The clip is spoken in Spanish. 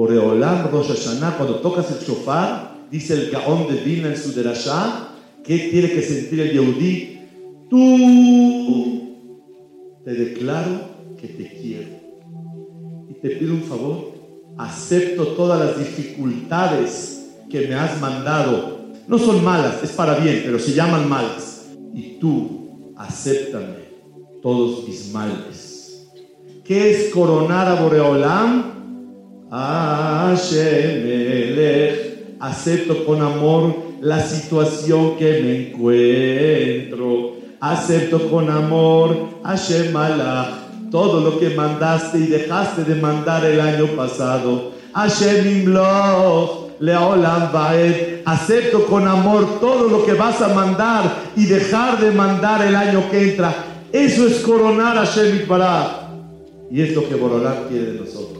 Boreolam Rosh Hashanah, cuando tocas el shofar, dice el Gaón de Vilna en su derashá, ¿qué tiene que sentir el Yehudí? Tú te declaro que te quiero. Y te pido un favor, acepto todas las dificultades que me has mandado. No son malas, es para bien, pero se llaman malas. Y tú, acéptame todos mis males. ¿Qué es coronar a Boreolam? Acepto con amor la situación que me encuentro. Acepto con amor, Hashem todo lo que mandaste y dejaste de mandar el año pasado. Hashem Imloch, Leolam Baed. Acepto con amor todo lo que vas a mandar y dejar de mandar el año que entra. Eso es coronar a Hashem. Y es lo que Borolán quiere de nosotros.